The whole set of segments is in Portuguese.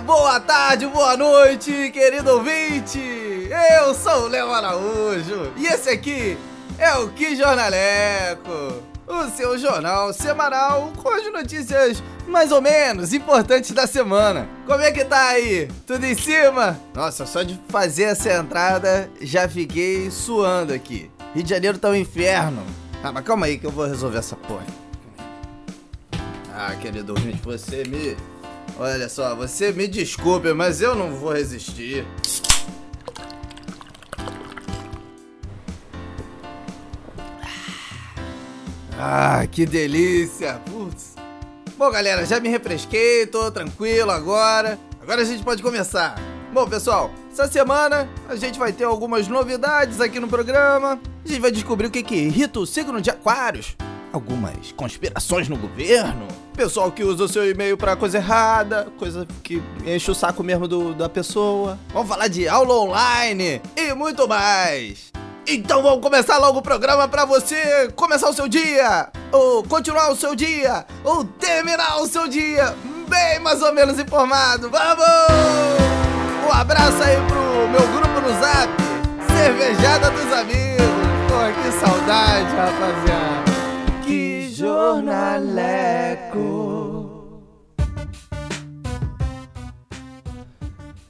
boa tarde, boa noite, querido ouvinte! Eu sou o Léo Araújo e esse aqui é o Que Jornaleco, o seu jornal semanal com as notícias mais ou menos importantes da semana. Como é que tá aí? Tudo em cima? Nossa, só de fazer essa entrada já fiquei suando aqui. Rio de Janeiro tá um inferno. Ah, mas calma aí que eu vou resolver essa porra. Ah, querido ouvinte, você me. Olha só, você me desculpe, mas eu não vou resistir. Ah, que delícia! Putz. Bom, galera, já me refresquei, tô tranquilo agora. Agora a gente pode começar. Bom, pessoal, essa semana a gente vai ter algumas novidades aqui no programa. A gente vai descobrir o que, que irrita o signo de Aquários. Algumas conspirações no governo. Pessoal que usa o seu e-mail pra coisa errada, coisa que enche o saco mesmo do, da pessoa. Vamos falar de aula online e muito mais. Então vamos começar logo o programa para você começar o seu dia, ou continuar o seu dia, ou terminar o seu dia bem mais ou menos informado. Vamos! Um abraço aí pro meu grupo no Zap, Cervejada dos Amigos. Pô, que saudade, rapaziada. Jornaleco.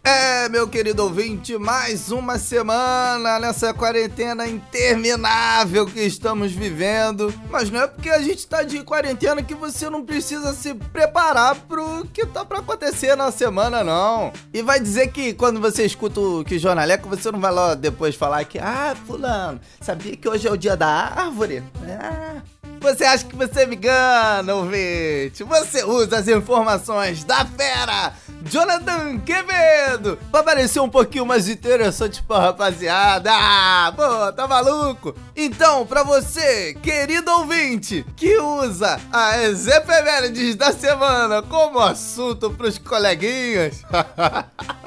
É, meu querido ouvinte, mais uma semana nessa quarentena interminável que estamos vivendo. Mas não é porque a gente tá de quarentena que você não precisa se preparar pro que tá pra acontecer na semana, não. E vai dizer que quando você escuta o que jornaleco, você não vai lá depois falar que, ah, fulano, sabia que hoje é o dia da árvore? Ah. Você acha que você me engana, ouvinte? Você usa as informações da fera Jonathan Quevedo pra parecer um pouquinho mais interessante pra rapaziada. Ah, pô, tá maluco? Então, pra você, querido ouvinte, que usa as efemérides da semana como assunto pros coleguinhas.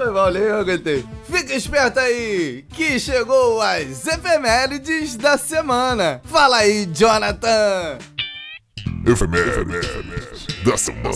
Foi mal, nem eu aguentei. Fica esperto aí, que chegou as efemérides da semana. Fala aí, Jonathan. Efemérides da semana.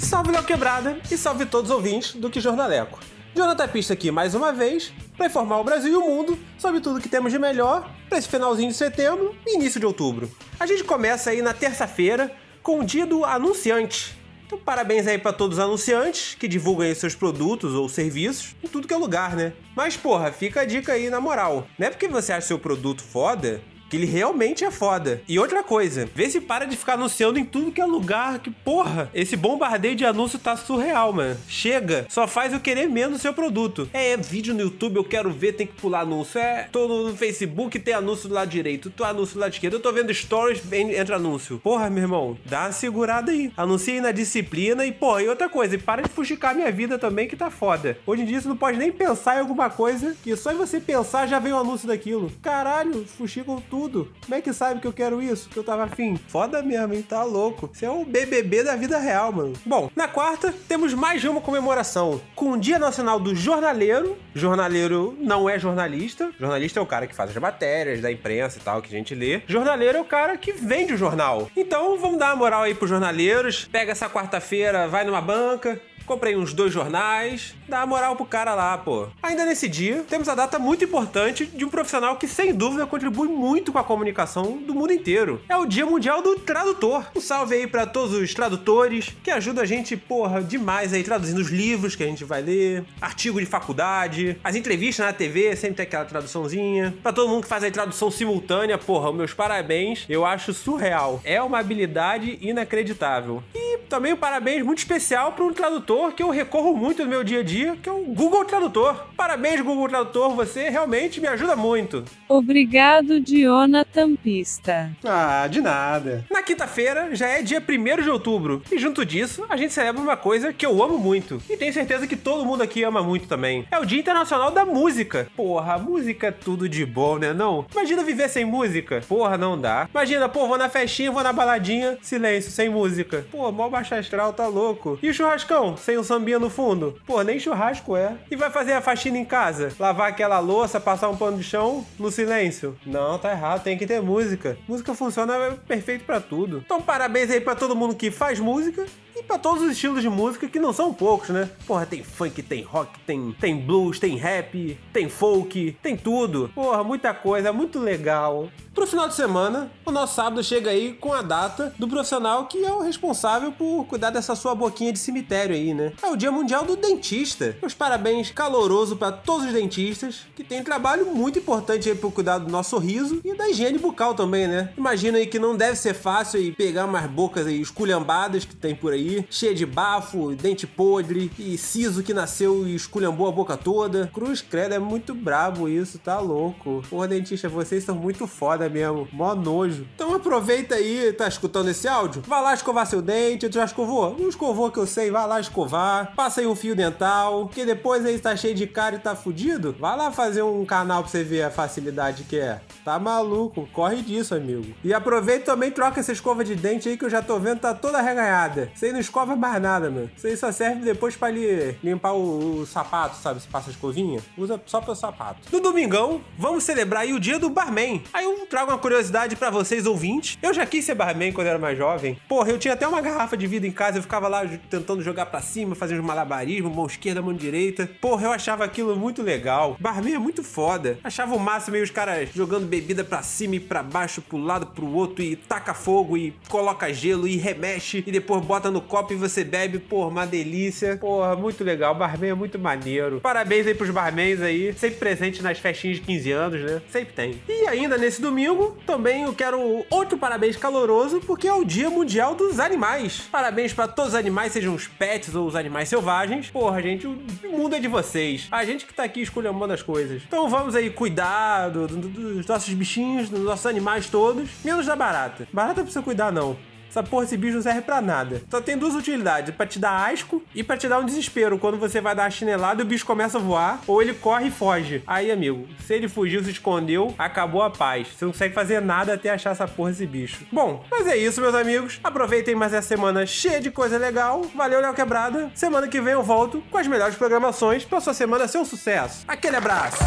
Salve Léo Quebrada e salve todos os ouvintes do Que Jornaleco. Jonathan Pista aqui mais uma vez para informar o Brasil e o mundo sobre tudo que temos de melhor para esse finalzinho de setembro e início de outubro. A gente começa aí na terça-feira com o dia do anunciante. Então, parabéns aí para todos os anunciantes que divulgam aí seus produtos ou serviços em tudo que é lugar, né? Mas, porra, fica a dica aí na moral. Não é porque você acha seu produto foda que ele realmente é foda. E outra coisa, vê se para de ficar anunciando em tudo que é lugar, que porra, esse bombardeio de anúncio tá surreal, mano. Chega, só faz eu querer menos seu produto. É, é, vídeo no YouTube, eu quero ver, tem que pular anúncio. É, tô no Facebook, tem anúncio do lado direito, tô anúncio do lado esquerdo, eu tô vendo stories, entra anúncio. Porra, meu irmão, dá uma segurada aí. Anuncia aí na disciplina e, porra, e outra coisa, e para de fuxicar minha vida também, que tá foda. Hoje em dia você não pode nem pensar em alguma coisa, que só em você pensar já vem o um anúncio daquilo. Caralho, fuxicam tudo. Como é que sabe que eu quero isso? Que eu tava afim? Foda mesmo, hein? Tá louco. Você é o BBB da vida real, mano. Bom, na quarta, temos mais uma comemoração. Com o Dia Nacional do Jornaleiro. Jornaleiro não é jornalista. Jornalista é o cara que faz as matérias da imprensa e tal, que a gente lê. Jornaleiro é o cara que vende o jornal. Então, vamos dar uma moral aí pros jornaleiros. Pega essa quarta-feira, vai numa banca, Comprei uns dois jornais, dá uma moral pro cara lá, pô. Ainda nesse dia, temos a data muito importante de um profissional que, sem dúvida, contribui muito com a comunicação do mundo inteiro. É o Dia Mundial do Tradutor. Um salve aí para todos os tradutores que ajudam a gente, porra, demais aí, traduzindo os livros que a gente vai ler, artigo de faculdade, as entrevistas na TV, sempre tem aquela traduçãozinha. Pra todo mundo que faz aí tradução simultânea, porra, meus parabéns. Eu acho surreal. É uma habilidade inacreditável. E também um parabéns muito especial para um tradutor tradutor que eu recorro muito no meu dia a dia, que é o Google Tradutor. Parabéns, Google Tradutor, você realmente me ajuda muito. Obrigado, Jonathan Pista. Ah, de nada. Na quinta-feira já é dia 1 de outubro, e junto disso a gente celebra uma coisa que eu amo muito, e tenho certeza que todo mundo aqui ama muito também. É o Dia Internacional da Música. Porra, música é tudo de bom, né não? Imagina viver sem música. Porra, não dá. Imagina, pô, vou na festinha, vou na baladinha, silêncio, sem música. Pô, mó baixa astral, tá louco. E o churrascão? Sem um sambinha no fundo? Pô, nem churrasco é. E vai fazer a faxina em casa? Lavar aquela louça, passar um pano de chão no silêncio? Não, tá errado, tem que ter música. Música funciona perfeito para tudo. Então, parabéns aí para todo mundo que faz música pra todos os estilos de música que não são poucos, né? Porra, tem funk, tem rock, tem, tem blues, tem rap, tem folk, tem tudo. Porra, muita coisa, muito legal. Pro final de semana, o nosso sábado chega aí com a data do profissional que é o responsável por cuidar dessa sua boquinha de cemitério aí, né? É o Dia Mundial do Dentista. Os parabéns caloroso para todos os dentistas que têm trabalho muito importante aí pro cuidar do nosso sorriso e da higiene bucal também, né? Imagina aí que não deve ser fácil aí pegar umas bocas aí esculhambadas que tem por aí, cheia de bafo, dente podre e siso que nasceu e esculhambou a boca toda. Cruz credo, é muito brabo isso, tá louco. Porra, dentista, vocês são muito foda mesmo. Mó nojo. Então aproveita aí, tá escutando esse áudio? Vai lá escovar seu dente. Tu já escovou? Não escovou que eu sei, vai lá escovar. Passa aí um fio dental. Que depois aí tá cheio de cara e tá fudido. Vai lá fazer um canal pra você ver a facilidade que é. Tá maluco? Corre disso, amigo. E aproveita também troca essa escova de dente aí que eu já tô vendo tá toda reganhada. Aí não escova mais nada, mano. Isso aí só serve depois pra ali limpar o, o sapato, sabe? Se passa a escovinha. Usa só pro sapato. No domingão, vamos celebrar aí o dia do barman. Aí eu trago uma curiosidade para vocês ouvintes. Eu já quis ser barman quando era mais jovem. Porra, eu tinha até uma garrafa de vidro em casa, eu ficava lá tentando jogar para cima, fazer uns malabarismos, mão esquerda, mão direita. Porra, eu achava aquilo muito legal. Barman é muito foda. Achava o máximo aí os caras jogando bebida para cima e para baixo, pro lado, pro outro e taca fogo e coloca gelo e remexe e depois bota no copo e você bebe. Porra, uma delícia. Porra, muito legal. Barman é muito maneiro. Parabéns aí pros barmans aí, sempre presente nas festinhas de 15 anos, né? Sempre tem. E ainda nesse domingo, também eu quero outro parabéns caloroso, porque é o Dia Mundial dos Animais. Parabéns para todos os animais, sejam os pets ou os animais selvagens. Porra, gente, o mundo é de vocês. A gente que tá aqui escolhendo as coisas. Então vamos aí cuidar do, do, dos nossos bichinhos, dos nossos animais todos, menos da barata. Barata não precisa cuidar, não. Essa porra, esse bicho não serve pra nada. Só tem duas utilidades: pra te dar asco e pra te dar um desespero. Quando você vai dar a chinelada e o bicho começa a voar, ou ele corre e foge. Aí, amigo, se ele fugiu, se escondeu, acabou a paz. Você não consegue fazer nada até achar essa porra, esse bicho. Bom, mas é isso, meus amigos. Aproveitem mais essa semana cheia de coisa legal. Valeu, Léo Quebrada. Semana que vem eu volto com as melhores programações pra sua semana ser um sucesso. Aquele abraço.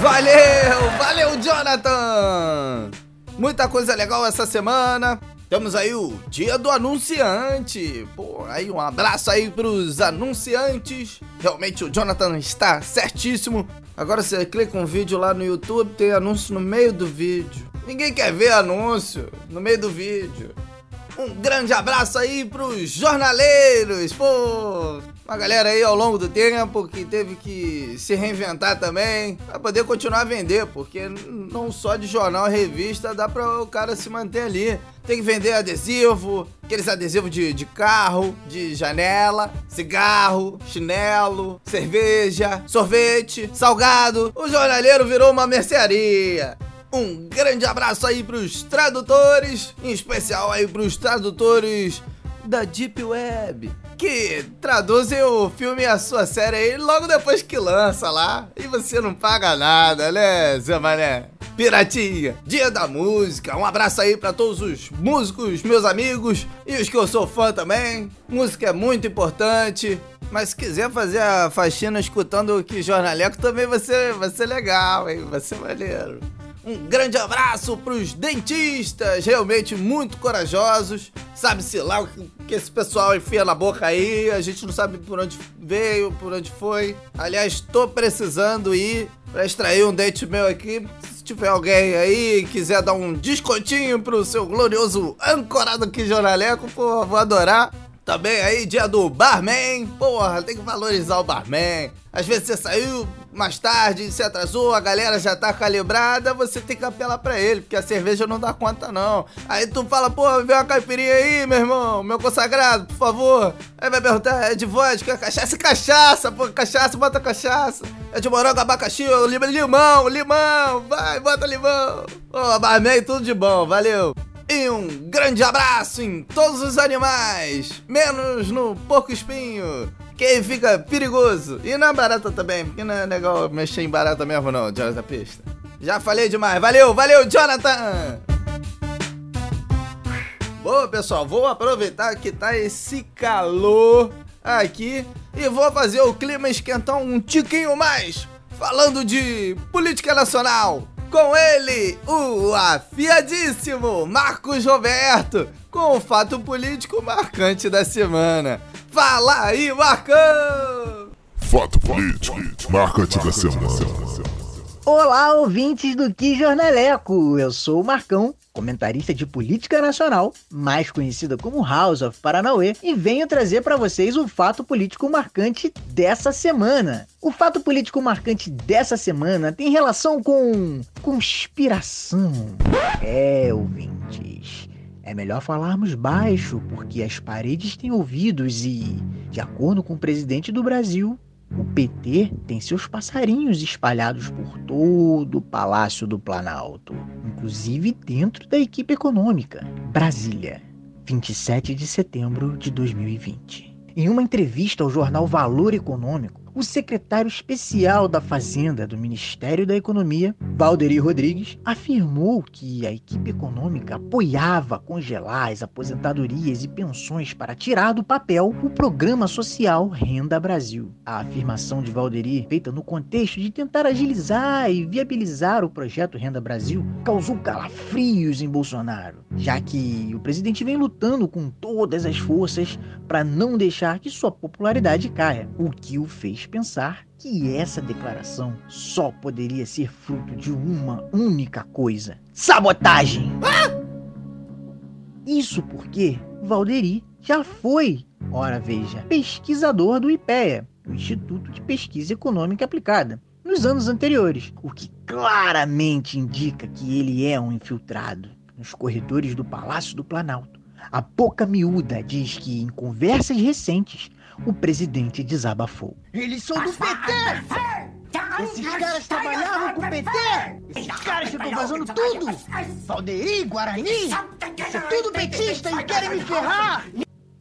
Valeu! Valeu, Jonathan! Muita coisa legal essa semana. Temos aí o Dia do Anunciante. Pô, aí um abraço aí pros anunciantes. Realmente o Jonathan está certíssimo. Agora você clica um vídeo lá no YouTube, tem anúncio no meio do vídeo. Ninguém quer ver anúncio no meio do vídeo. Um grande abraço aí pros jornaleiros. Pô, uma galera aí ao longo do tempo que teve que se reinventar também para poder continuar a vender, porque não só de jornal e revista dá para o cara se manter ali. Tem que vender adesivo, aqueles adesivos de, de carro, de janela, cigarro, chinelo, cerveja, sorvete, salgado. O jornaleiro virou uma mercearia. Um grande abraço aí pros tradutores, em especial aí pros tradutores da Deep Web, que traduzem o filme e a sua série aí logo depois que lança lá. E você não paga nada, né, Zé Mané? Piratinha, dia da música, um abraço aí para todos os músicos, meus amigos e os que eu sou fã também. Música é muito importante, mas se quiser fazer a faxina escutando o que jornaleco também vai ser, vai ser legal, hein? Vai ser maneiro. Um grande abraço para os dentistas, realmente muito corajosos. Sabe-se lá o que esse pessoal enfia na boca aí, a gente não sabe por onde veio, por onde foi. Aliás, estou precisando ir para extrair um dente meu aqui. Se tiver alguém aí quiser dar um descontinho pro seu glorioso ancorado aqui jornaleco, pô, vou adorar. Também aí, dia do barman. Porra, tem que valorizar o barman. Às vezes você saiu mais tarde, se atrasou, a galera já tá calibrada, você tem que apelar pra ele, porque a cerveja não dá conta não. Aí tu fala, pô, vê uma caipirinha aí, meu irmão, meu consagrado, por favor. Aí vai perguntar, é de vodka, cachaça, cachaça, pô, cachaça, bota cachaça. É de morango, abacaxi, limão, limão, vai, bota limão. Ô, barman, tudo de bom, valeu. E um grande abraço em todos os animais, menos no porco espinho, que fica perigoso. E na barata também, porque não é legal mexer em barata mesmo não, Jonathan Pista. Já falei demais, valeu, valeu, Jonathan! Boa, pessoal, vou aproveitar que tá esse calor aqui e vou fazer o clima esquentar um tiquinho mais, falando de política nacional. Com ele, o afiadíssimo Marcos Roberto, com o fato político marcante da semana. Fala aí, Marcão! Fato político marcante da semana. Olá, ouvintes do Que Jornaleco! Eu sou o Marcão, comentarista de política nacional, mais conhecida como House of Paranauê, e venho trazer para vocês o fato político marcante dessa semana. O fato político marcante dessa semana tem relação com conspiração. É, ouvintes. É melhor falarmos baixo, porque as paredes têm ouvidos e, de acordo com o presidente do Brasil, o PT tem seus passarinhos espalhados por todo o Palácio do Planalto, inclusive dentro da equipe econômica. Brasília, 27 de setembro de 2020. Em uma entrevista ao jornal Valor Econômico, o secretário especial da Fazenda do Ministério da Economia, Valderi Rodrigues, afirmou que a equipe econômica apoiava congelar as aposentadorias e pensões para tirar do papel o programa social Renda Brasil. A afirmação de Valderi, feita no contexto de tentar agilizar e viabilizar o projeto Renda Brasil, causou calafrios em Bolsonaro, já que o presidente vem lutando com todas as forças para não deixar que sua popularidade caia, o que o fez pensar que essa declaração só poderia ser fruto de uma única coisa: sabotagem! Isso porque Valderi já foi, ora veja, pesquisador do IPEA, o Instituto de Pesquisa Econômica Aplicada, nos anos anteriores, o que claramente indica que ele é um infiltrado. Nos corredores do Palácio do Planalto, a boca miúda diz que, em conversas recentes, o presidente desabafou. Eles são do PT! Esses caras trabalhavam com o PT! Esses caras ficam vazando tudo! Valderi, Guarani! Isso é tudo petista e querem me ferrar!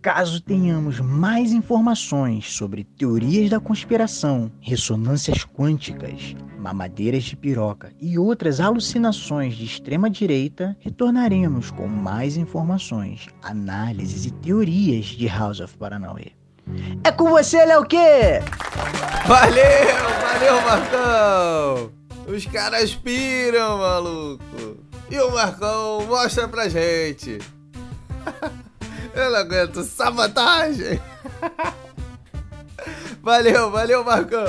Caso tenhamos mais informações sobre teorias da conspiração, ressonâncias quânticas, mamadeiras de piroca e outras alucinações de extrema direita, retornaremos com mais informações, análises e teorias de House of Paranauê. É com você, Léo Quê? Valeu, valeu, Marcão! Os caras piram, maluco! E o Marcão mostra pra gente! Eu não aguento sabotagem! Valeu, valeu, Marcão!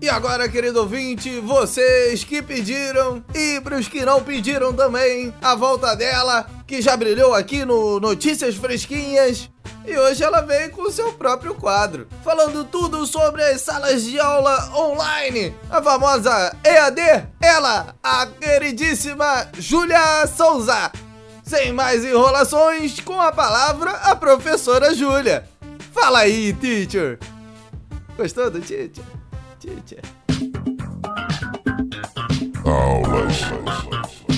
E agora, querido ouvinte, vocês que pediram e para os que não pediram também, a volta dela, que já brilhou aqui no Notícias Fresquinhas, e hoje ela veio com seu próprio quadro, falando tudo sobre as salas de aula online. A famosa EAD, ela, a queridíssima Júlia Souza. Sem mais enrolações, com a palavra a professora Júlia. Fala aí, teacher. Gostou do teacher? Teacher. Aulas.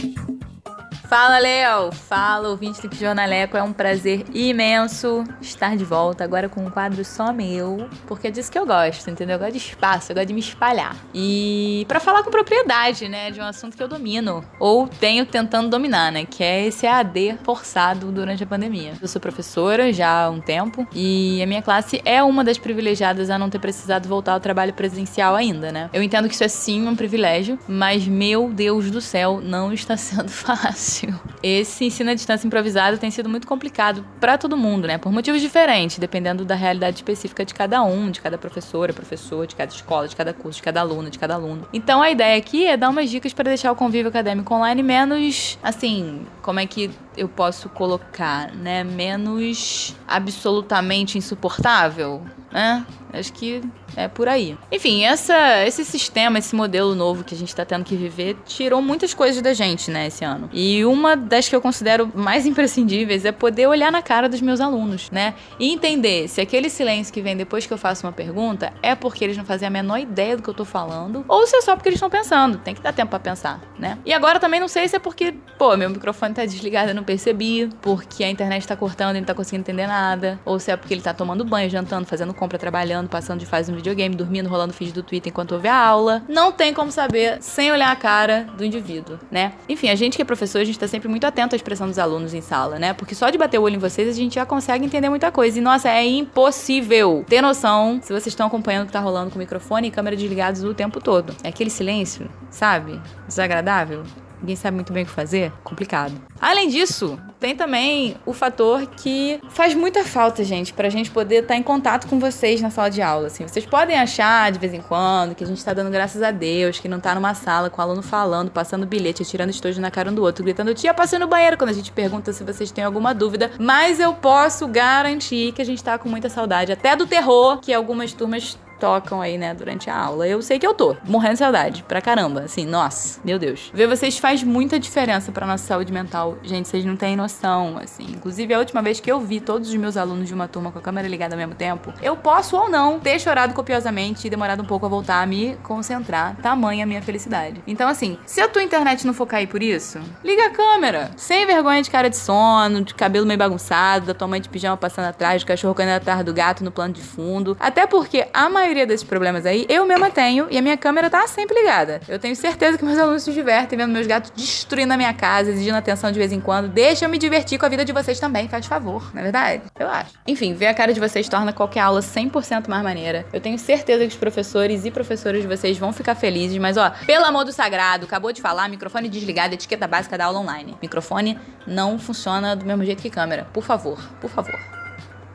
Fala, Léo! Fala, ouvinte do Jornaleco. É um prazer imenso estar de volta, agora com um quadro só meu, porque é disso que eu gosto, entendeu? Eu gosto de espaço, eu gosto de me espalhar. E para falar com propriedade, né, de um assunto que eu domino, ou tenho tentando dominar, né, que é esse AD forçado durante a pandemia. Eu sou professora já há um tempo, e a minha classe é uma das privilegiadas a não ter precisado voltar ao trabalho presencial ainda, né? Eu entendo que isso é sim um privilégio, mas meu Deus do céu, não está sendo fácil. Esse ensino à distância improvisado tem sido muito complicado para todo mundo, né? Por motivos diferentes, dependendo da realidade específica de cada um, de cada professora, professor, de cada escola, de cada curso, de cada aluno, de cada aluno. Então a ideia aqui é dar umas dicas para deixar o convívio acadêmico online menos, assim, como é que eu posso colocar, né? Menos absolutamente insuportável, né? Acho que é por aí. Enfim, essa, esse sistema, esse modelo novo que a gente está tendo que viver, tirou muitas coisas da gente, né, esse ano. E uma das que eu considero mais imprescindíveis é poder olhar na cara dos meus alunos, né? E entender se aquele silêncio que vem depois que eu faço uma pergunta é porque eles não fazem a menor ideia do que eu tô falando, ou se é só porque eles estão pensando. Tem que dar tempo para pensar, né? E agora também não sei se é porque, pô, meu microfone tá desligado eu não percebi, porque a internet tá cortando e não tá conseguindo entender nada, ou se é porque ele tá tomando banho, jantando, fazendo compra, trabalhando trabalhando, passando de fase no videogame, dormindo, rolando feed do Twitter enquanto ouve a aula. Não tem como saber sem olhar a cara do indivíduo, né? Enfim, a gente que é professor, a gente tá sempre muito atento à expressão dos alunos em sala, né? Porque só de bater o olho em vocês, a gente já consegue entender muita coisa. E, nossa, é impossível ter noção se vocês estão acompanhando o que tá rolando com o microfone e câmera desligados o tempo todo. É aquele silêncio, sabe? Desagradável. Ninguém sabe muito bem o que fazer. Complicado. Além disso, tem também o fator que faz muita falta, gente, pra gente poder estar em contato com vocês na sala de aula. Assim, vocês podem achar de vez em quando que a gente tá dando graças a Deus, que não tá numa sala com o aluno falando, passando bilhete, tirando estojo na cara um do outro, gritando, tia, passei no banheiro quando a gente pergunta se vocês têm alguma dúvida. Mas eu posso garantir que a gente tá com muita saudade, até do terror que algumas turmas tocam aí, né, durante a aula. Eu sei que eu tô morrendo de saudade, pra caramba. Assim, nossa, meu Deus. Ver vocês faz muita diferença pra nossa saúde mental. Gente, vocês não têm noção, assim. Inclusive, a última vez que eu vi todos os meus alunos de uma turma com a câmera ligada ao mesmo tempo, eu posso ou não ter chorado copiosamente e demorado um pouco a voltar a me concentrar. Tamanha a minha felicidade. Então, assim, se a tua internet não for cair por isso, liga a câmera. Sem vergonha de cara de sono, de cabelo meio bagunçado, da tua mãe de pijama passando atrás, do cachorro correndo atrás do gato no plano de fundo. Até porque a maioria desses problemas aí eu mesma tenho e a minha câmera tá sempre ligada. Eu tenho certeza que meus alunos se divertem vendo meus gatos destruindo a minha casa, exigindo atenção de vez em quando. Deixa eu me divertir com a vida de vocês também, faz favor, não é verdade? Eu acho. Enfim, ver a cara de vocês torna qualquer aula 100% mais maneira. Eu tenho certeza que os professores e professoras de vocês vão ficar felizes, mas ó, pelo amor do sagrado, acabou de falar, microfone desligado, etiqueta básica da aula online. Microfone não funciona do mesmo jeito que câmera. Por favor, por favor.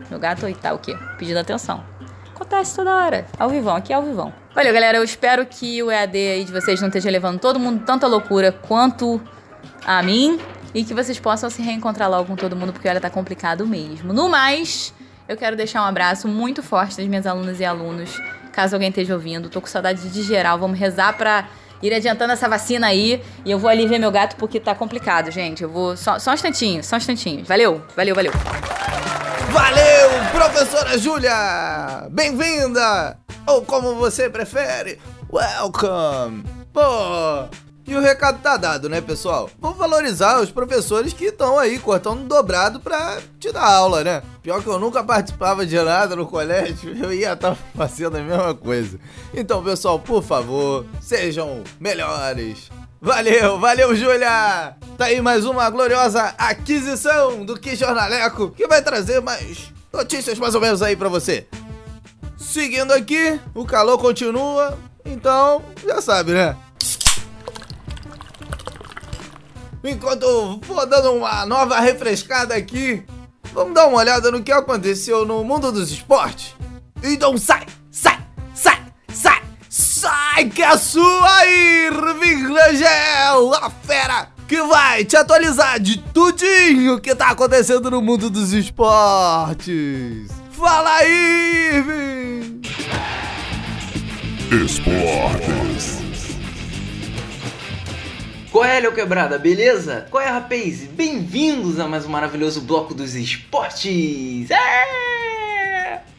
Meu gato aí tá o quê? Pedindo atenção. Acontece toda hora. Ao vivão, aqui é ao vivão. Valeu, galera. Eu espero que o EAD aí de vocês não esteja levando todo mundo tanta loucura quanto a mim. E que vocês possam se reencontrar logo com todo mundo, porque olha, tá complicado mesmo. No mais, eu quero deixar um abraço muito forte das minhas alunas e alunos. Caso alguém esteja ouvindo, tô com saudade de geral. Vamos rezar pra ir adiantando essa vacina aí. E eu vou ali ver meu gato porque tá complicado, gente. Eu vou. Só, só um instantinho, só um instantinho. Valeu, valeu, valeu. Valeu, professora Júlia! Bem-vinda! Ou como você prefere, welcome! Pô, e o recado tá dado, né, pessoal? Vamos valorizar os professores que estão aí cortando dobrado pra te dar aula, né? Pior que eu nunca participava de nada no colégio, eu ia estar fazendo a mesma coisa. Então, pessoal, por favor, sejam melhores. Valeu, valeu, Júlia! Tá aí mais uma gloriosa aquisição do Que Jornaleco, que vai trazer mais notícias mais ou menos aí pra você. Seguindo aqui, o calor continua, então já sabe, né? Enquanto vou dando uma nova refrescada aqui, vamos dar uma olhada no que aconteceu no mundo dos esportes. Então sai, sai, sai que é a sua Irving Rangel, a fera que vai te atualizar de tudinho que tá acontecendo no mundo dos esportes. Fala aí, Irving! Esportes. Qual é, Quebrada, beleza? Qual é, rapaz? Bem-vindos a mais um maravilhoso bloco dos esportes! É!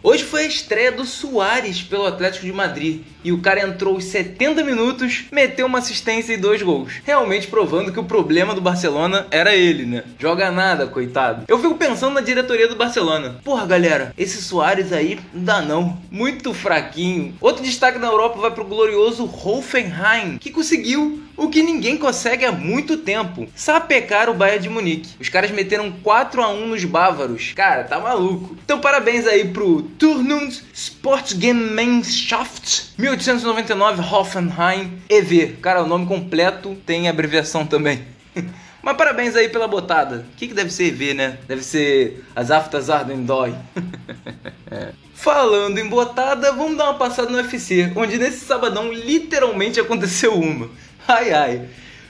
Hoje foi a estreia do Soares pelo Atlético de Madrid e o cara entrou os 70 minutos, meteu uma assistência e dois gols. Realmente provando que o problema do Barcelona era ele, né? Joga nada, coitado. Eu fico pensando na diretoria do Barcelona. Porra, galera, esse Soares aí não dá não. Muito fraquinho. Outro destaque na Europa vai pro glorioso Hoffenheim, que conseguiu o que ninguém consegue há muito tempo. Sapecar o Bayern de Munique. Os caras meteram 4 a 1 nos bávaros. Cara, tá maluco. Então parabéns aí pro Turnund Sportgemeinschaft 1899 Hoffenheim EV. Cara, o nome completo tem abreviação também. Mas parabéns aí pela botada. O que, que deve ser EV, né? Deve ser as Aftas Arden Dói. Falando em botada, vamos dar uma passada no UFC, onde nesse sabadão literalmente aconteceu uma. Ai ai.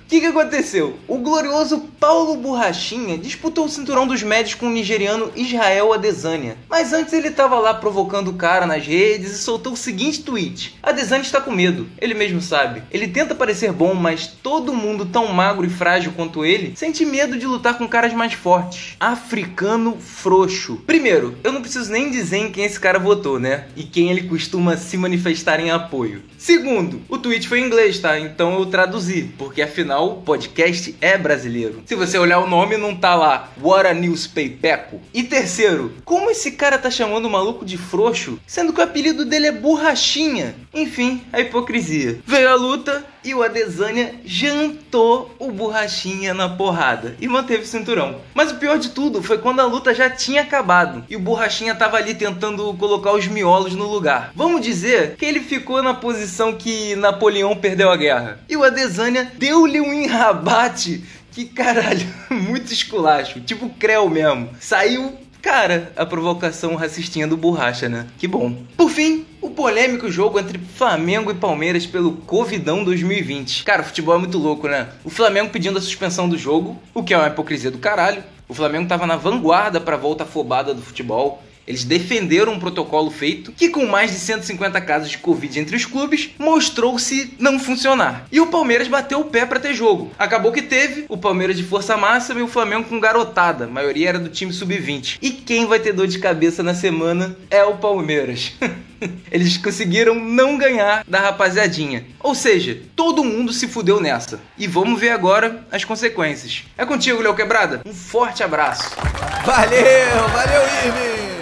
O que, que aconteceu? O glorioso Paulo Borrachinha disputou o cinturão dos médios com o nigeriano Israel Adesanya. Mas antes ele estava lá provocando o cara nas redes e soltou o seguinte tweet: Adesanya está com medo, ele mesmo sabe. Ele tenta parecer bom, mas todo mundo tão magro e frágil quanto ele sente medo de lutar com caras mais fortes. Africano frouxo. Primeiro, eu não preciso nem dizer em quem esse cara votou, né? E quem ele costuma se manifestar em apoio. Segundo, o tweet foi em inglês, tá? Então eu traduzi, porque afinal Afinal, o podcast é brasileiro. Se você olhar o nome, não tá lá What a Newspapeco. E terceiro, como esse cara tá chamando o maluco de frouxo, sendo que o apelido dele é Borrachinha? Enfim, a hipocrisia. Veio a luta e o Adesanya jantou o Borrachinha na porrada e manteve o cinturão. Mas o pior de tudo foi quando a luta já tinha acabado e o Borrachinha tava ali tentando colocar os miolos no lugar. Vamos dizer que ele ficou na posição que Napoleão perdeu a guerra. E o Adesanya deu-lhe um enrabate que caralho, muito esculacho, tipo Creu mesmo. Saiu Cara, a provocação racistinha do Borracha, né? Que bom. Por fim, o polêmico jogo entre Flamengo e Palmeiras pelo Covidão 2020. Cara, o futebol é muito louco, né? O Flamengo pedindo a suspensão do jogo, o que é uma hipocrisia do caralho. O Flamengo tava na vanguarda pra volta afobada do futebol. Eles defenderam um protocolo feito que, com mais de 150 casos de Covid entre os clubes, mostrou-se não funcionar. E o Palmeiras bateu o pé para ter jogo. Acabou que teve o Palmeiras de força máxima e o Flamengo com garotada. A maioria era do time sub-20. E quem vai ter dor de cabeça na semana é o Palmeiras. Eles conseguiram não ganhar da rapaziadinha. Ou seja, todo mundo se fudeu nessa. E vamos ver agora as consequências. É contigo, Léo Quebrada. Um forte abraço. Valeu, valeu, Irving!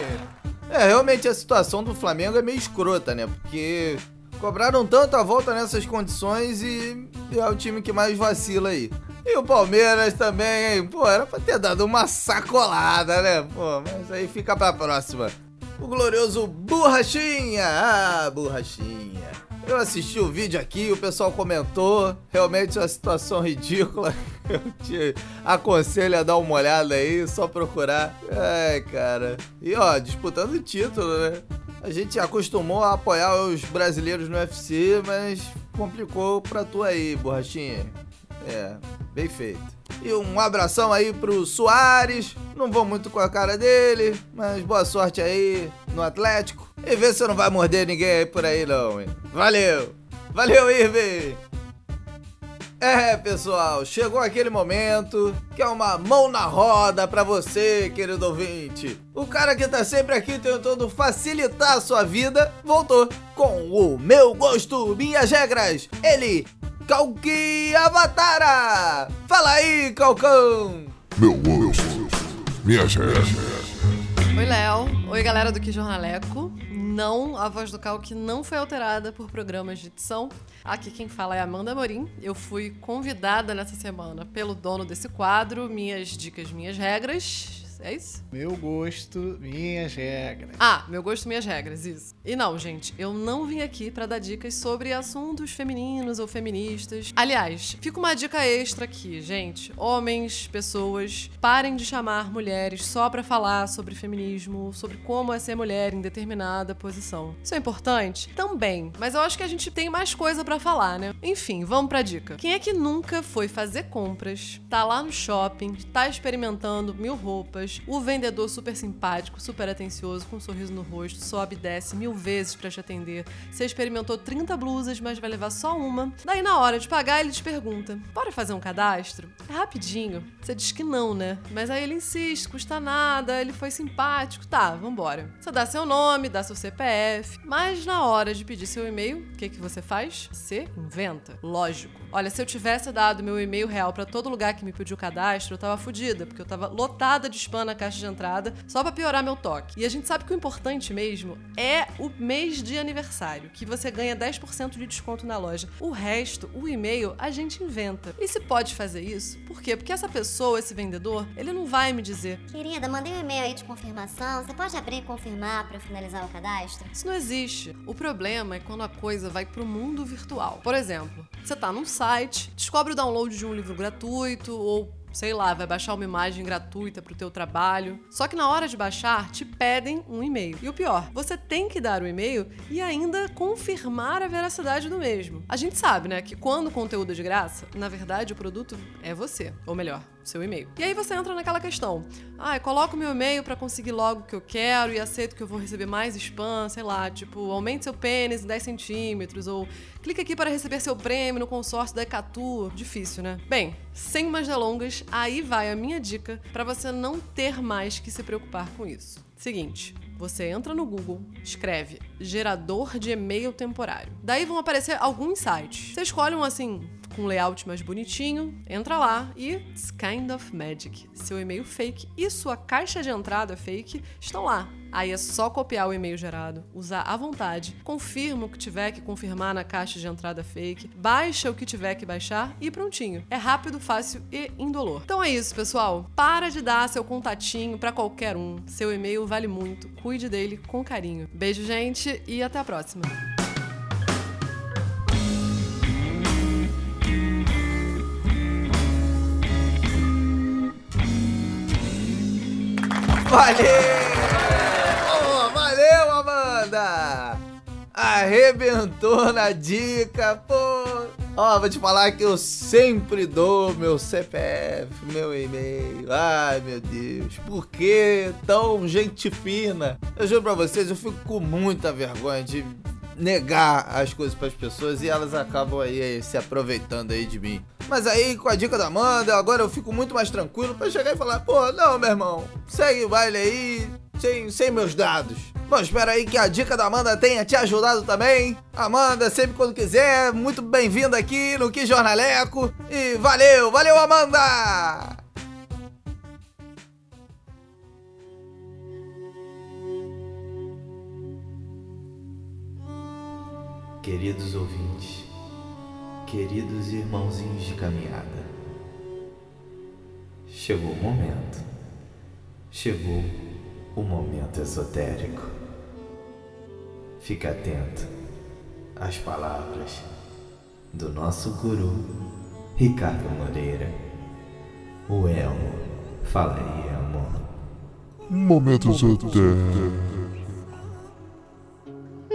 É, realmente a situação do Flamengo é meio escrota, né? Porque cobraram tanto a volta nessas condições e é o time que mais vacila aí. E o Palmeiras também, hein? Pô, era pra ter dado uma sacolada, né? Pô, mas aí fica pra próxima. O glorioso Borrachinha! Ah, Borrachinha! Eu assisti o vídeo aqui, o pessoal comentou. Realmente é uma situação ridícula. Eu te aconselho a dar uma olhada aí, só procurar. Ai, cara. E ó, disputando o título, né? A gente acostumou a apoiar os brasileiros no UFC, mas complicou pra tu aí, borrachinha. É, bem feito. E um abração aí pro Soares. Não vou muito com a cara dele, mas boa sorte aí no Atlético. E vê se não vai morder ninguém aí por aí não, hein? Valeu! Valeu, Irving! É, pessoal, chegou aquele momento que é uma mão na roda pra você, querido ouvinte. O cara que tá sempre aqui tentando facilitar a sua vida voltou com o meu gosto, minhas regras. Ele, Calqui Avatara! Fala aí, Calcão! Meu gosto, minhas regras. Oi, Léo. Oi, galera do Que Jornaleco. Não, a voz do Calque não foi alterada por programas de edição. Aqui quem fala é Amanda Morim. Eu fui convidada nessa semana pelo dono desse quadro, Minhas Dicas, Minhas Regras. É isso? Meu gosto, minhas regras. Ah, meu gosto, minhas regras, isso. E não, gente, eu não vim aqui pra dar dicas sobre assuntos femininos ou feministas. Aliás, fica uma dica extra aqui, gente. Homens, pessoas, parem de chamar mulheres só pra falar sobre feminismo, sobre como é ser mulher em determinada posição. Isso é importante? Também. Mas eu acho que a gente tem mais coisa pra falar, né? Enfim, vamos pra dica. Quem é que nunca foi fazer compras, tá lá no shopping, tá experimentando mil roupas, o vendedor super simpático, super atencioso, com um sorriso no rosto, sobe e desce mil vezes para te atender. Você experimentou 30 blusas, mas vai levar só uma. Daí, na hora de pagar, ele te pergunta: bora fazer um cadastro? É rapidinho. Você diz que não, né? Mas aí ele insiste, custa nada, ele foi simpático. Tá, vambora. Você dá seu nome, dá seu CPF, mas na hora de pedir seu e-mail, o que, que você faz? Você inventa. Lógico. Olha, se eu tivesse dado meu e-mail real para todo lugar que me pediu cadastro, eu tava fodida, porque eu tava lotada de spam na caixa de entrada, só para piorar meu toque. E a gente sabe que o importante mesmo é o mês de aniversário, que você ganha 10% de desconto na loja. O resto, o e-mail, a gente inventa. E se pode fazer isso? Por quê? Porque essa pessoa, esse vendedor, ele não vai me dizer. Querida, mandei um e-mail aí de confirmação. Você pode abrir e confirmar para eu finalizar o cadastro? Isso não existe. O problema é quando a coisa vai pro mundo virtual. Por exemplo, você tá num site, descobre o download de um livro gratuito ou sei lá, vai baixar uma imagem gratuita para o teu trabalho. Só que na hora de baixar, te pedem um e-mail. E o pior, você tem que dar o e-mail e ainda confirmar a veracidade do mesmo. A gente sabe, né, que quando o conteúdo é de graça, na verdade o produto é você, ou melhor, seu e-mail. E aí você entra naquela questão. Ah, eu coloco meu e-mail para conseguir logo o que eu quero e aceito que eu vou receber mais spam, sei lá, tipo, aumente seu pênis em 10 centímetros, ou clique aqui para receber seu prêmio no consórcio da Ecatu. Difícil, né? Bem, sem mais delongas, aí vai a minha dica para você não ter mais que se preocupar com isso. Seguinte, você entra no Google, escreve gerador de e-mail temporário. Daí vão aparecer alguns sites. Você escolhe um assim, com layout mais bonitinho, entra lá e it's kind of magic. Seu e-mail fake e sua caixa de entrada fake estão lá. Aí é só copiar o e-mail gerado, usar à vontade, confirma o que tiver que confirmar na caixa de entrada fake, baixa o que tiver que baixar e prontinho. É rápido, fácil e indolor. Então é isso, pessoal. Para de dar seu contatinho para qualquer um. Seu e-mail vale muito. Cuide dele com carinho. Beijo, gente, e até a próxima. Valeu! Valeu, Amanda! Arrebentou na dica, pô! Ó, vou te falar que eu sempre dou meu CPF, meu e-mail. Ai, meu Deus, por que tão gente fina? Eu juro pra vocês, eu fico com muita vergonha de negar as coisas para as pessoas e elas acabam aí se aproveitando aí de mim. Mas aí, com a dica da Amanda, agora eu fico muito mais tranquilo para chegar e falar: pô, não, meu irmão, segue o baile aí, sem, sem meus dados. Bom, espero aí que a dica da Amanda tenha te ajudado também. Amanda, sempre quando quiser, muito bem-vinda aqui no Que Jornaleco. E valeu, valeu, Amanda! Queridos ouvintes, queridos irmãozinhos de caminhada, chegou o momento, chegou o momento esotérico. Fique atento às palavras do nosso guru Ricardo Moreira. O Elmo, fala aí, amor. Momento esotérico.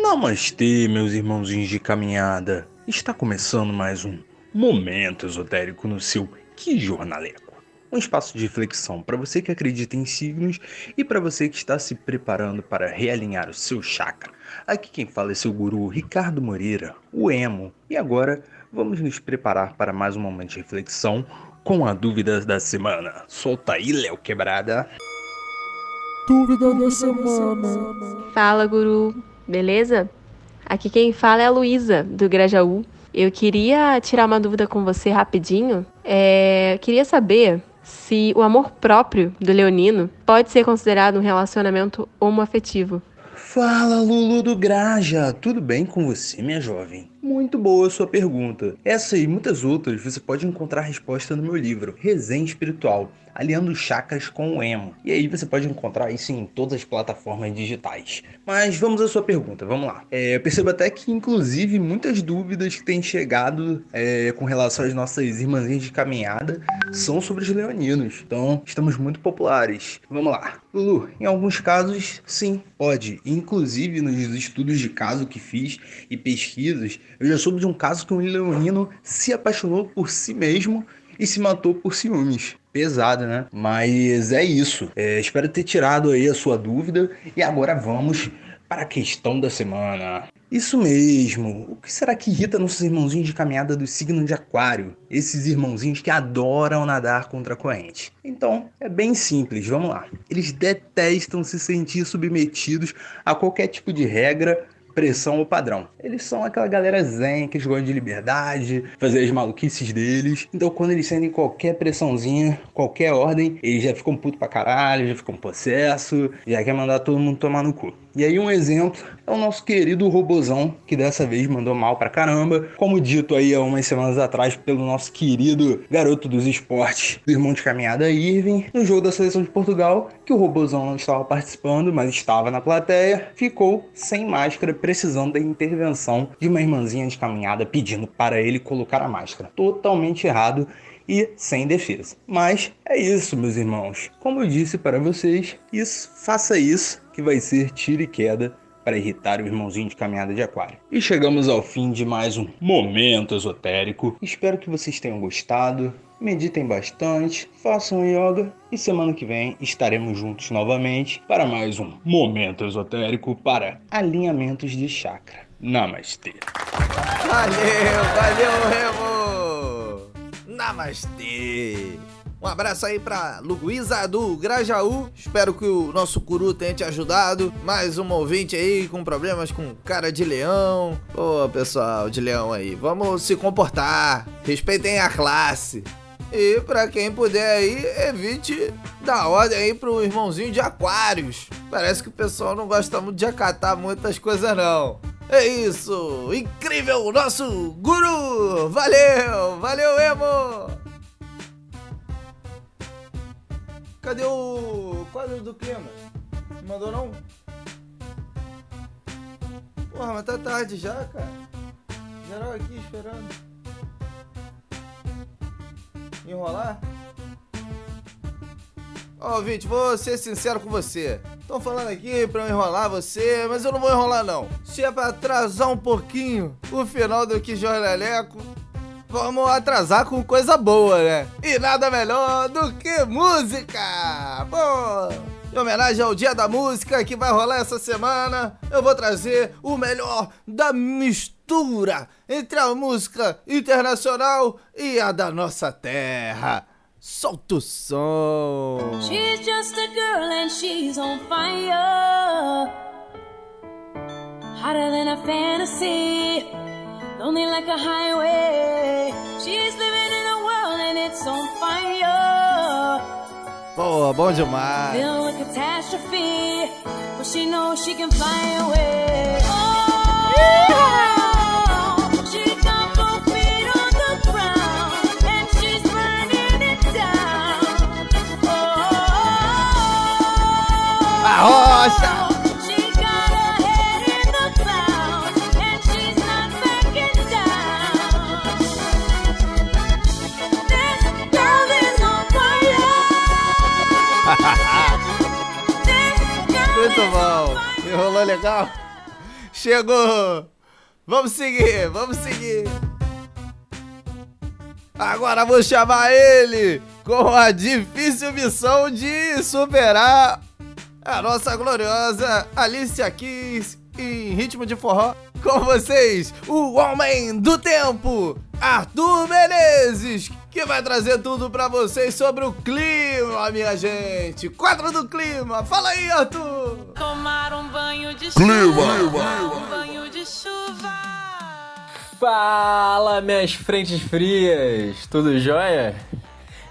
Namastê, meus irmãozinhos de caminhada. Está começando mais um Momento Esotérico no seu Que Jornaleco. Um espaço de reflexão para você que acredita em signos e para você que está se preparando para realinhar o seu chakra. Aqui quem fala é seu guru Ricardo Moreira, o Emo. E agora vamos nos preparar para mais um momento de reflexão com a dúvida da semana. Solta aí, Léo Quebrada. Dúvida da semana. Fala, guru. Beleza? Aqui quem fala é a Luísa, do Grajaú. Eu queria tirar uma dúvida com você rapidinho. É, queria saber se o amor próprio do leonino pode ser considerado um relacionamento homoafetivo. Fala, Lulu do Graja. Tudo bem com você, minha jovem? Muito boa sua pergunta. Essa e muitas outras você pode encontrar a resposta no meu livro, Resenha Espiritual, aliando chakras com o emo. E aí você pode encontrar isso em todas as plataformas digitais. Mas vamos à sua pergunta, vamos lá. É, eu percebo até que, inclusive, muitas dúvidas que têm chegado é, com relação às nossas irmãzinhas de caminhada são sobre os leoninos. Então, estamos muito populares. Vamos lá. Lulu, em alguns casos, sim, pode. Inclusive, nos estudos de caso que fiz e pesquisas, eu já soube de um caso que um leonino se apaixonou por si mesmo e se matou por ciúmes. Pesado, né? Mas é isso. É, espero ter tirado aí a sua dúvida. E agora vamos para a questão da semana. Isso mesmo. O que será que irrita nossos irmãozinhos de caminhada do signo de Aquário? Esses irmãozinhos que adoram nadar contra a corrente. Então, é bem simples, vamos lá. Eles detestam se sentir submetidos a qualquer tipo de regra pressão ou padrão. Eles são aquela galera zen que eles gostam de liberdade, fazer as maluquices deles. Então, quando eles sentem qualquer pressãozinha, qualquer ordem, eles já ficam puto pra caralho, já ficam possesso, já quer mandar todo mundo tomar no cu. E aí um exemplo é o nosso querido Robozão, que dessa vez mandou mal pra caramba, como dito aí há umas semanas atrás pelo nosso querido garoto dos esportes, do irmão de caminhada Irving, no jogo da seleção de Portugal, que o Robozão não estava participando, mas estava na plateia, ficou sem máscara, precisando da intervenção de uma irmãzinha de caminhada pedindo para ele colocar a máscara. Totalmente errado e sem defesa. Mas é isso, meus irmãos. Como eu disse para vocês, isso, faça isso que vai ser tiro e queda para irritar o irmãozinho de caminhada de aquário. E chegamos ao fim de mais um momento esotérico. Espero que vocês tenham gostado. Meditem bastante, façam yoga e semana que vem estaremos juntos novamente para mais um momento esotérico para alinhamentos de chakra. Namastê. Valeu, valeu, Remo! Namastê! Um abraço aí pra Luísa do Grajaú. Espero que o nosso guru tenha te ajudado. Mais um ouvinte aí com problemas com cara de leão. Pô, pessoal de leão aí, vamos se comportar. Respeitem a classe. E pra quem puder aí, evite dar ordem aí pro irmãozinho de aquários. Parece que o pessoal não gosta muito de acatar muitas coisas não. É isso! Incrível! Nosso guru! Valeu! Valeu, Emo! Cadê o quadro do clima? Não mandou não? Porra, mas tá tarde já, cara. Geral aqui esperando. Enrolar? Ó, oh, Vinte, vou ser sincero com você. Estão falando aqui pra eu enrolar você, mas eu não vou enrolar não. Se é pra atrasar um pouquinho o final do que vamos atrasar com coisa boa, né? E nada melhor do que música! Pô! Em homenagem ao Dia da Música que vai rolar essa semana, eu vou trazer o melhor da mistura entre a música internacional e a da nossa terra. Solta o som! She's just a girl and she's on fire. Hotter than a fantasy. lonely like a highway. She's living in a world and it's on fire. Boa, bom demais. Filled with catastrophe, but she knows she can fly away. Oh, she got Muito bom. Enrolou legal? Chegou. Vamos seguir, vamos seguir. Agora vou chamar ele com a difícil missão de superar a nossa gloriosa Alicia Keys em ritmo de forró. Com vocês, o homem do tempo, Arthur Menezes, que vai trazer tudo para vocês sobre o clima, minha gente. Quadro do clima. Fala aí, Arthur. Tomar um banho de clima. chuva. Um banho de chuva. Fala, minhas frentes frias. Tudo jóia?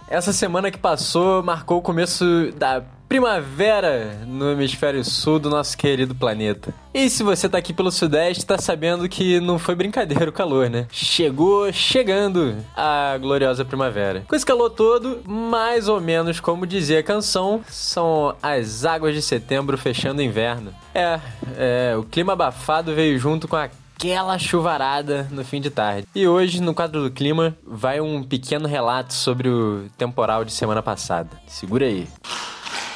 Essa semana que passou marcou o começo da primavera no hemisfério sul do nosso querido planeta. E se você tá aqui pelo sudeste, tá sabendo que não foi brincadeira o calor, né? Chegou chegando a gloriosa primavera. Com esse calor todo, mais ou menos como dizia a canção, são as águas de setembro fechando o inverno. É, é, o clima abafado veio junto com a aquela chuvarada no fim de tarde. E hoje, no quadro do clima, vai um pequeno relato sobre o temporal de semana passada. Segura aí.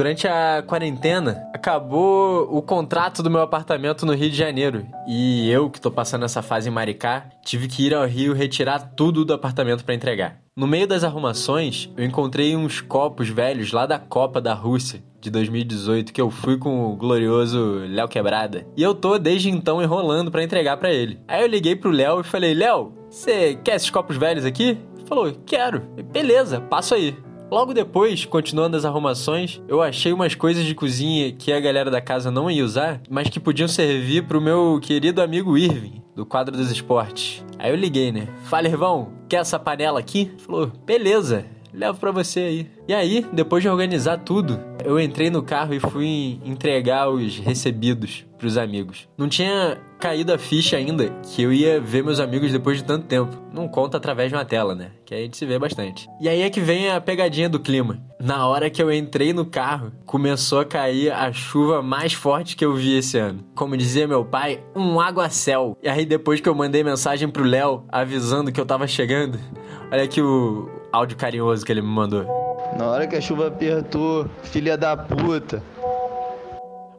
Durante a quarentena, acabou o contrato do meu apartamento no Rio de Janeiro. E eu, que tô passando essa fase em Maricá, tive que ir ao Rio retirar tudo do apartamento para entregar. No meio das arrumações, eu encontrei uns copos velhos lá da Copa da Rússia de 2018 que eu fui com o glorioso Léo Quebrada. E eu tô desde então enrolando para entregar para ele. Aí eu liguei pro Léo e falei: "Léo, você quer esses copos velhos aqui?" Ele falou: "Quero". Beleza, passo aí. Logo depois, continuando as arrumações, eu achei umas coisas de cozinha que a galera da casa não ia usar, mas que podiam servir pro meu querido amigo Irving, do quadro dos esportes. Aí eu liguei, né? Fala, irmão, quer essa panela aqui? Falou, beleza, levo pra você aí. E aí, depois de organizar tudo, eu entrei no carro e fui entregar os recebidos pros amigos. Não tinha caído a ficha ainda que eu ia ver meus amigos depois de tanto tempo. Não conta através de uma tela, né? Que a gente se vê bastante. E aí é que vem a pegadinha do clima. Na hora que eu entrei no carro, começou a cair a chuva mais forte que eu vi esse ano. Como dizia meu pai, um aguacel. E aí depois que eu mandei mensagem pro Léo avisando que eu tava chegando, olha aqui o áudio carinhoso que ele me mandou. Na hora que a chuva apertou, filha da puta.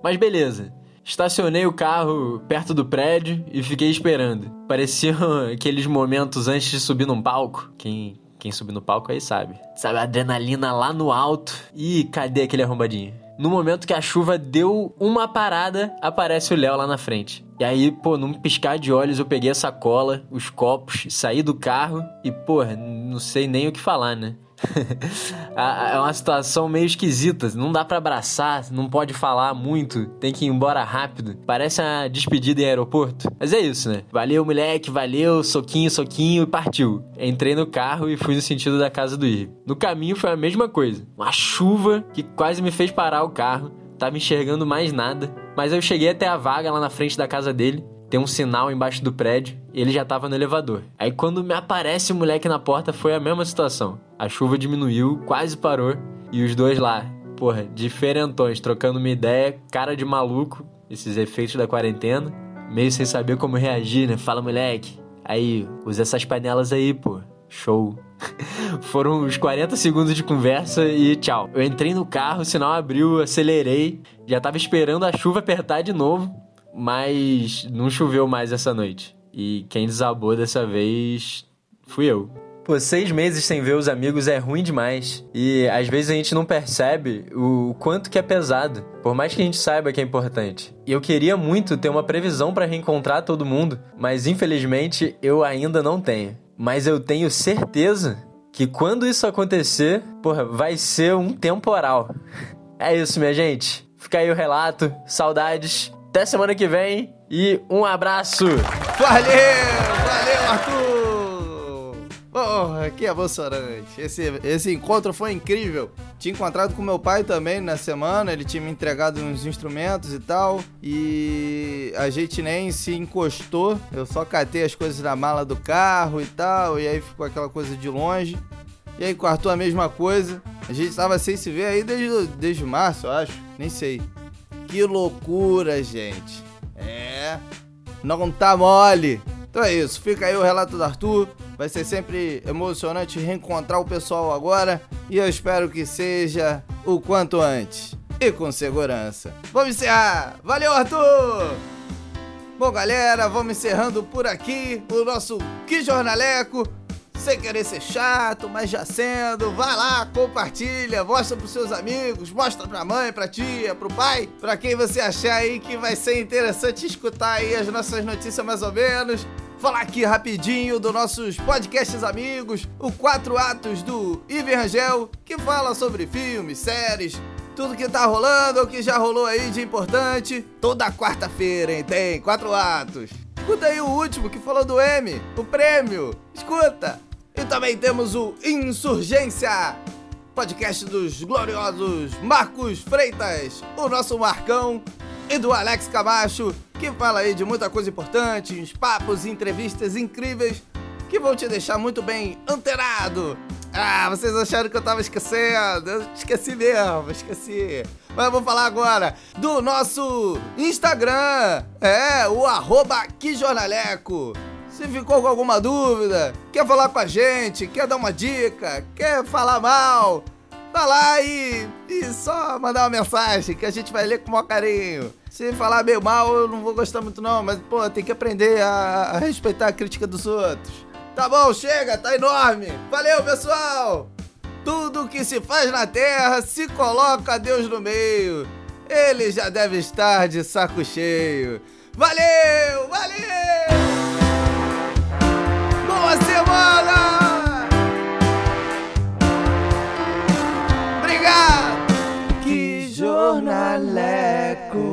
Mas beleza. Estacionei o carro perto do prédio e fiquei esperando. Pareciam aqueles momentos antes de subir num palco. Quem, quem subir no palco aí sabe. Sabe, a adrenalina lá no alto. E cadê aquele arrombadinho? No momento que a chuva deu uma parada, aparece o Léo lá na frente. E aí, pô, num piscar de olhos, eu peguei a sacola, os copos, saí do carro e, pô, não sei nem o que falar, né? é uma situação meio esquisita. Não dá para abraçar, não pode falar muito, tem que ir embora rápido. Parece uma despedida em aeroporto. Mas é isso, né? Valeu, moleque, valeu, soquinho, soquinho e partiu. Entrei no carro e fui no sentido da casa do Ir. No caminho foi a mesma coisa. Uma chuva que quase me fez parar o carro. Tava enxergando mais nada. Mas eu cheguei até a vaga lá na frente da casa dele tem um sinal embaixo do prédio e ele já tava no elevador. Aí quando me aparece o moleque na porta foi a mesma situação. A chuva diminuiu, quase parou e os dois lá, porra, diferentões, trocando uma ideia, cara de maluco, esses efeitos da quarentena, meio sem saber como reagir, né? Fala moleque. Aí, usa essas panelas aí, pô. Show. Foram uns 40 segundos de conversa e tchau. Eu entrei no carro, o sinal abriu, acelerei, já tava esperando a chuva apertar de novo mas não choveu mais essa noite. E quem desabou dessa vez fui eu. Pô, seis meses sem ver os amigos é ruim demais. E às vezes a gente não percebe o quanto que é pesado, por mais que a gente saiba que é importante. Eu queria muito ter uma previsão para reencontrar todo mundo, mas infelizmente eu ainda não tenho. Mas eu tenho certeza que quando isso acontecer, porra, vai ser um temporal. É isso, minha gente. Fica aí o relato, saudades até semana que vem e um abraço. Valeu, valeu, Arthur. Porra, que emocionante. Esse, esse encontro foi incrível. Tinha encontrado com meu pai também na semana, ele tinha me entregado uns instrumentos e tal. E a gente nem se encostou. Eu só catei as coisas na mala do carro e tal. E aí ficou aquela coisa de longe. E aí Arthur a mesma coisa. A gente tava sem se ver aí desde, desde março, eu acho. Nem sei. Que loucura, gente. É. Não tá mole. Então é isso. Fica aí o relato do Arthur. Vai ser sempre emocionante reencontrar o pessoal agora. E eu espero que seja o quanto antes. E com segurança. Vamos encerrar. Valeu, Arthur! Bom, galera, vamos encerrando por aqui o nosso Que Jornaleco sem querer ser chato, mas já sendo, vai lá, compartilha, mostra pros seus amigos, mostra pra mãe, pra tia, pro pai, pra quem você achar aí que vai ser interessante escutar aí as nossas notícias mais ou menos. Falar aqui rapidinho dos nossos podcasts amigos, o Quatro Atos do Ivan Rangel, que fala sobre filmes, séries, tudo que tá rolando ou que já rolou aí de importante. Toda quarta-feira, hein? Tem quatro atos. Escuta aí o último que falou do M, o prêmio. Escuta! Também temos o Insurgência, podcast dos gloriosos Marcos Freitas, o nosso Marcão, e do Alex Camacho, que fala aí de muita coisa importante, uns papos e entrevistas incríveis que vão te deixar muito bem antenado. Ah, vocês acharam que eu tava esquecendo? Eu esqueci mesmo, esqueci. Mas eu vou falar agora do nosso Instagram, é, o arroba Quijornaleco. Se ficou com alguma dúvida, quer falar com a gente, quer dar uma dica, quer falar mal, vai lá e, e só mandar uma mensagem que a gente vai ler com o maior carinho. Se falar meio mal, eu não vou gostar muito não, mas pô, tem que aprender a, a respeitar a crítica dos outros. Tá bom, chega, tá enorme. Valeu, pessoal! Tudo que se faz na terra se coloca Deus no meio. Ele já deve estar de saco cheio. Valeu, valeu! boa semana! Obrigado! Que jornaleco!